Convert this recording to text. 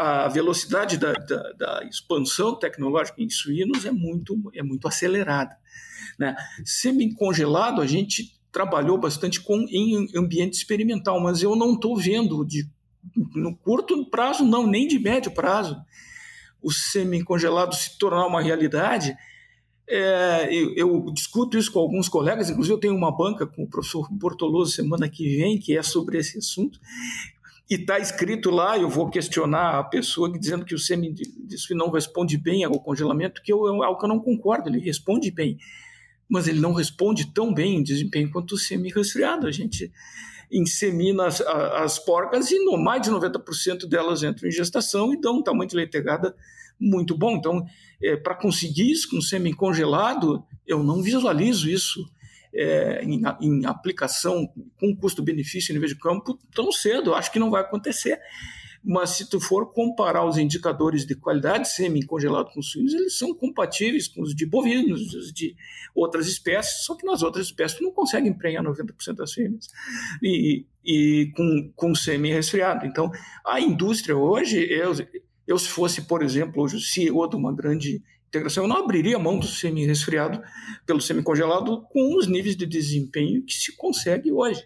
a velocidade da, da, da, expansão tecnológica em suínos é muito, é muito acelerada. Né? Semi-congelado, a gente trabalhou bastante com, em ambiente experimental, mas eu não estou vendo de, no curto prazo, não, nem de médio prazo, o semi-congelado se tornar uma realidade. É, eu, eu, discuto isso com alguns colegas, inclusive eu tenho uma banca com o professor Bortoloso semana que vem, que é sobre esse assunto, e está escrito lá, eu vou questionar a pessoa dizendo que o semi não responde bem ao congelamento, que eu, é algo que eu não concordo, ele responde bem, mas ele não responde tão bem em desempenho quanto o semi-resfriado. A gente insemina as, as porcas e no, mais de 90% delas entram em gestação e dão um tamanho de leitegada muito bom. Então, é, para conseguir isso com semi-congelado, eu não visualizo isso é, em, em, aplicação com custo-benefício em nível de campo tão cedo. Acho que não vai acontecer. Mas se tu for comparar os indicadores de qualidade semi-congelado com suínos, eles são compatíveis com os de bovinos, os de outras espécies, só que nas outras espécies tu não consegue emprenhar 90% das fêmeas e, e com, com semi-resfriado. Então, a indústria hoje, eu, eu se fosse, por exemplo, hoje o CEO de uma grande integração, eu não abriria mão do semi-resfriado pelo semi-congelado com os níveis de desempenho que se consegue hoje.